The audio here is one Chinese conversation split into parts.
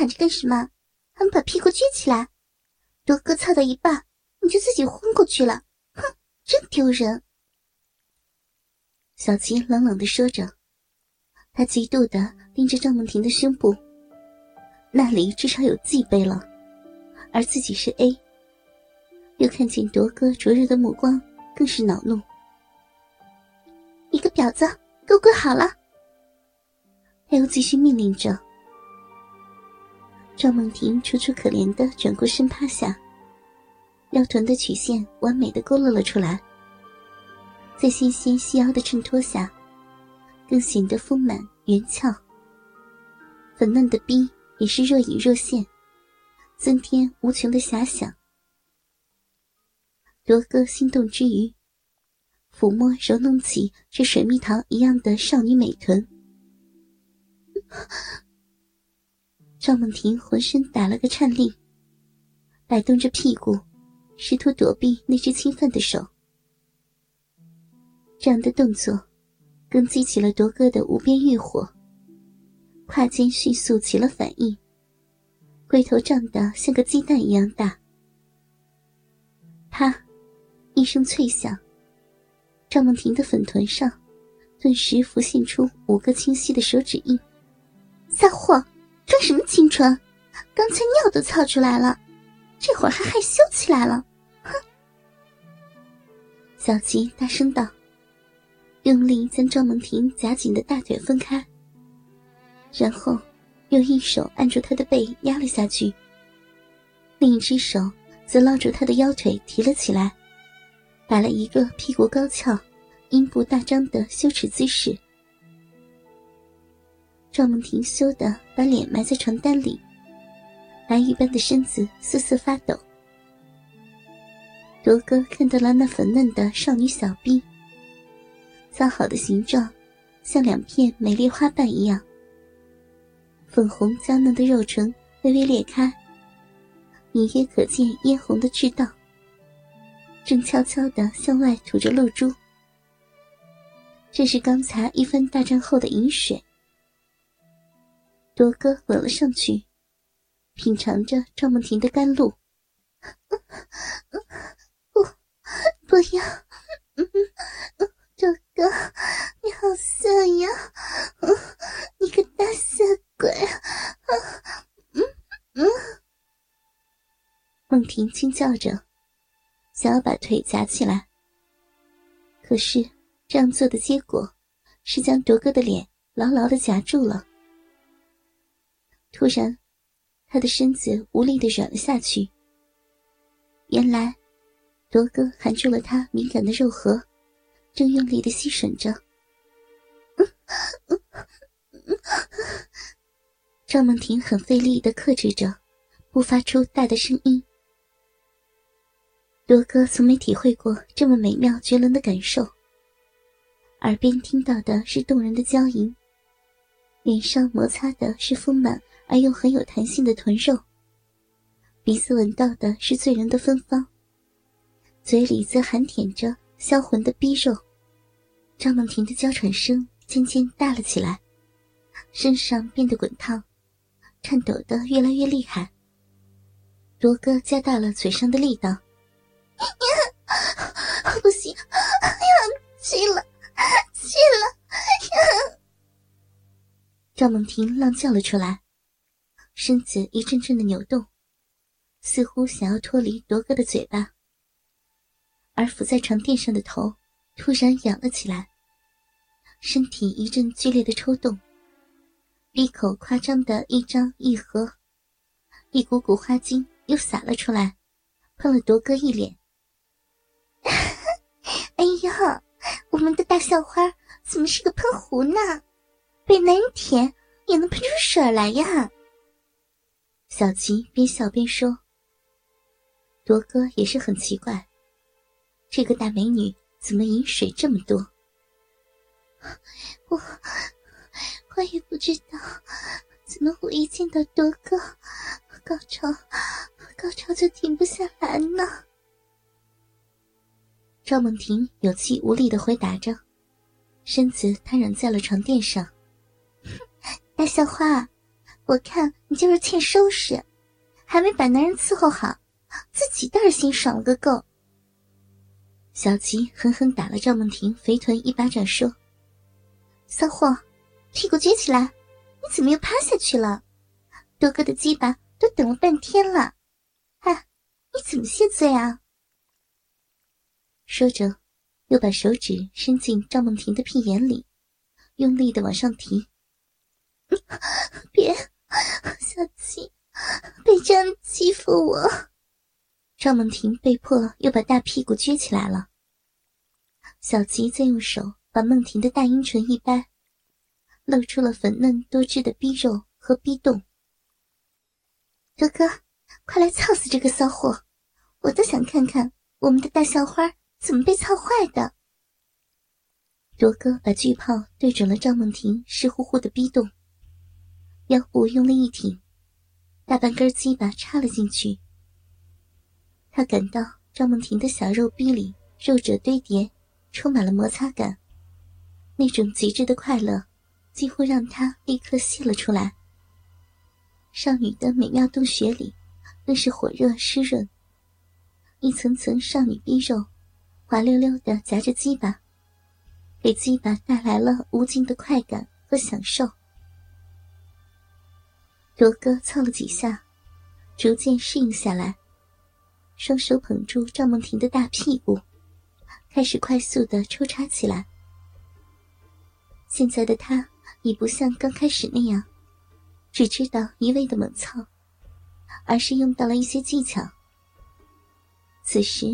躺着干什么？还不把屁股撅起来？多哥操到一半，你就自己昏过去了，哼，真丢人！小吉冷冷的说着，他嫉妒的盯着赵梦婷的胸部，那里至少有 G 杯了，而自己是 A。又看见铎哥灼热的目光，更是恼怒。你个婊子，给我跪好了！他又继续命令着。赵梦婷楚楚可怜的转过身趴下，腰臀的曲线完美的勾勒了出来，在纤纤细腰的衬托下，更显得丰满圆翘。粉嫩的逼也是若隐若现，增添无穷的遐想。罗哥心动之余，抚摸揉弄起这水蜜桃一样的少女美臀。赵梦婷浑身打了个颤栗，摆动着屁股，试图躲避那只侵犯的手。这样的动作，更激起了铎哥的无边欲火。胯间迅速起了反应，龟头胀得像个鸡蛋一样大。啪！一声脆响，赵梦婷的粉臀上顿时浮现出五个清晰的手指印。撒谎，装什么清纯？刚才尿都操出来了，这会儿还害羞起来了？哼！小琪大声道，用力将赵梦婷夹紧的大腿分开，然后用一手按住她的背压了下去，另一只手则捞住她的腰腿提了起来。摆了一个屁股高翘、阴部大张的羞耻姿势。赵梦婷羞得把脸埋在床单里，白玉般的身子瑟瑟发抖。罗哥看到了那粉嫩的少女小臂，造好的形状，像两片美丽花瓣一样。粉红娇嫩的肉唇微微裂开，隐约可见嫣红的赤道。正悄悄地向外吐着露珠，这是刚才一番大战后的饮水。铎哥吻了上去，品尝着赵梦婷的甘露。不，不要，周哥，你好色呀！你个大色鬼！嗯嗯。梦婷轻叫着。想要把腿夹起来，可是这样做的结果是将铎哥的脸牢牢的夹住了。突然，他的身子无力的软了下去。原来，罗哥含住了他敏感的肉核，正用力的吸吮着。赵梦婷很费力的克制着，不发出大的声音。罗哥从没体会过这么美妙绝伦的感受，耳边听到的是动人的娇吟，脸上摩擦的是丰满而又很有弹性的臀肉，鼻子闻到的是醉人的芬芳，嘴里则含舔着销魂的逼肉。张梦婷的娇喘声渐渐大了起来，身上变得滚烫，颤抖的越来越厉害。罗哥加大了嘴上的力道。不行，要气了，气了！赵梦婷浪叫了出来，身子一阵阵的扭动，似乎想要脱离铎哥的嘴巴。而伏在床垫上的头突然仰了起来，身体一阵剧烈的抽动，闭口夸张的一张一合，一股股花精又洒了出来，喷了铎哥一脸。哎呀，我们的大校花怎么是个喷壶呢？被男人舔也能喷出水来呀！小琪边笑边说：“铎哥也是很奇怪，这个大美女怎么饮水这么多？我我也不知道，怎么我一见到铎哥，高潮高潮就停不下来呢？”赵梦婷有气无力的回答着，身子瘫软在了床垫上。大校花，我看你就是欠收拾，还没把男人伺候好，自己倒是先爽了个够。小吉狠狠打了赵梦婷肥臀一巴掌，说：“骚货，屁股撅起来！你怎么又趴下去了？多哥的鸡巴都等了半天了，啊，你怎么谢罪啊？”说着，又把手指伸进赵梦婷的屁眼里，用力的往上提。小七，别这样我！赵梦婷被迫又把大屁股撅起来了。小吉再用手把梦婷的大阴唇一掰，露出了粉嫩多汁的逼肉和逼洞。哥哥，快来操死这个骚货！我都想看看我们的大校花怎么被操坏的。罗哥把巨炮对准了赵梦婷湿乎乎的逼洞。腰部用力一挺，大半根鸡巴插了进去。他感到赵梦婷的小肉逼里肉褶堆叠，充满了摩擦感，那种极致的快乐几乎让他立刻泄了出来。少女的美妙洞穴里更是火热湿润，一层层少女逼肉滑溜溜的夹着鸡巴，给鸡巴带来了无尽的快感和享受。罗哥操了几下，逐渐适应下来，双手捧住赵梦婷的大屁股，开始快速的抽插起来。现在的他已不像刚开始那样，只知道一味的猛操，而是用到了一些技巧。此时，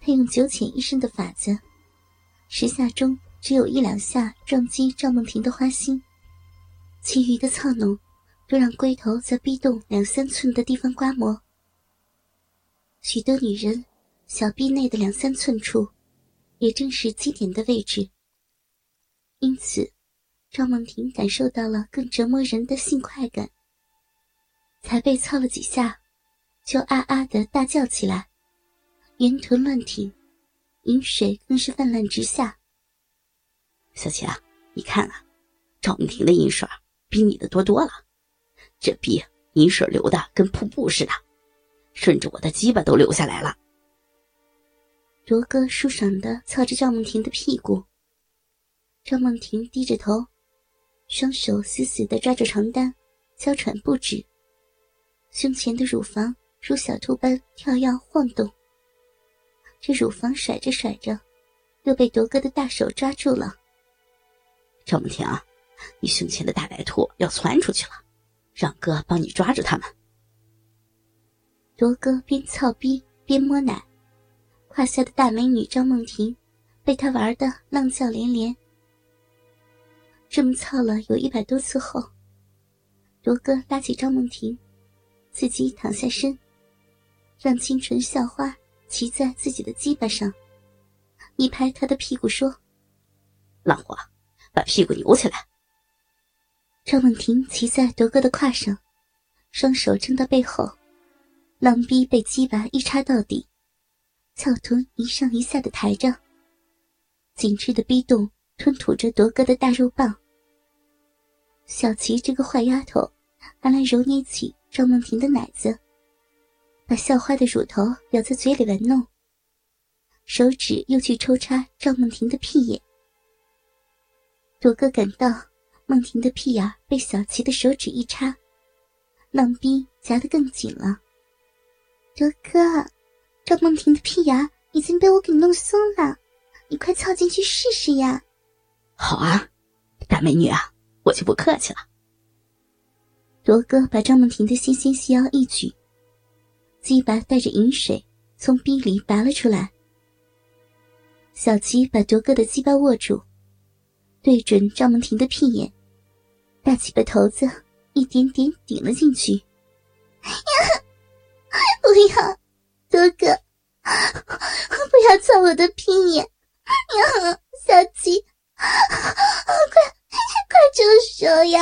他用九浅一深的法子，十下中只有一两下撞击赵梦婷的花心，其余的操弄。都让龟头在逼洞两三寸的地方刮磨。许多女人小臂内的两三寸处，也正是基点的位置。因此，赵梦婷感受到了更折磨人的性快感。才被操了几下，就啊啊的大叫起来，圆臀乱挺，饮水更是泛滥直下。小琪啊，你看啊，赵梦婷的饮水比你的多多了。这逼饮水流的跟瀑布似的，顺着我的鸡巴都流下来了。罗哥舒爽的操着赵梦婷的屁股，赵梦婷低着头，双手死死的抓着床单，娇喘不止。胸前的乳房如小兔般跳跃晃动，这乳房甩着甩着，又被铎哥的大手抓住了。赵梦婷，你胸前的大白兔要窜出去了。让哥帮你抓住他们。罗哥边操逼边摸奶，胯下的大美女张梦婷被他玩的浪叫连连。这么操了有一百多次后，罗哥拉起张梦婷，自己躺下身，让清纯校花骑在自己的鸡巴上，一拍他的屁股说：“浪花，把屁股扭起来。”赵梦婷骑在铎哥的胯上，双手撑到背后，浪逼被鸡巴一插到底，翘臀一上一下的抬着，紧致的逼洞吞吐着铎哥的大肉棒。小琪这个坏丫头，还来揉捏起赵梦婷的奶子，把校花的乳头咬在嘴里玩弄，手指又去抽插赵梦婷的屁眼。铎哥感到。梦婷的屁眼被小琪的手指一插，浪逼夹得更紧了。卓哥，赵梦婷的屁眼已经被我给弄松了，你快凑进去试试呀！好啊，大美女啊，我就不客气了。罗哥把赵梦婷的纤纤细腰一举，鸡巴带着饮水从逼里拔了出来。小琪把铎哥的鸡巴握住。对准赵梦婷的屁眼，大起巴头子一点点顶了进去。呀，不要，哥哥，不要操我的屁眼！呀，小七，快快住手呀！